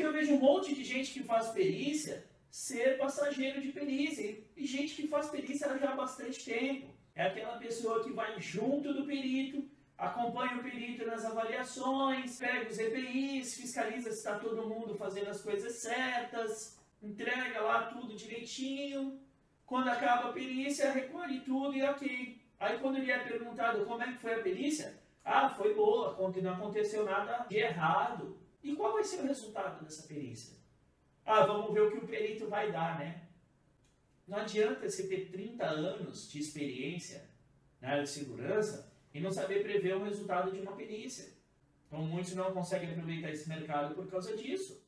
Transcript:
Porque eu vejo um monte de gente que faz perícia ser passageiro de perícia. E gente que faz perícia já há bastante tempo. É aquela pessoa que vai junto do perito, acompanha o perito nas avaliações, pega os EPIs, fiscaliza se está todo mundo fazendo as coisas certas, entrega lá tudo direitinho. Quando acaba a perícia, recolhe tudo e ok. Aí quando ele é perguntado como é que foi a perícia, ah, foi boa, não aconteceu nada de errado. E qual vai ser o resultado dessa perícia? Ah, vamos ver o que o perito vai dar, né? Não adianta você ter 30 anos de experiência na área de segurança e não saber prever o resultado de uma perícia. Então muitos não conseguem aproveitar esse mercado por causa disso.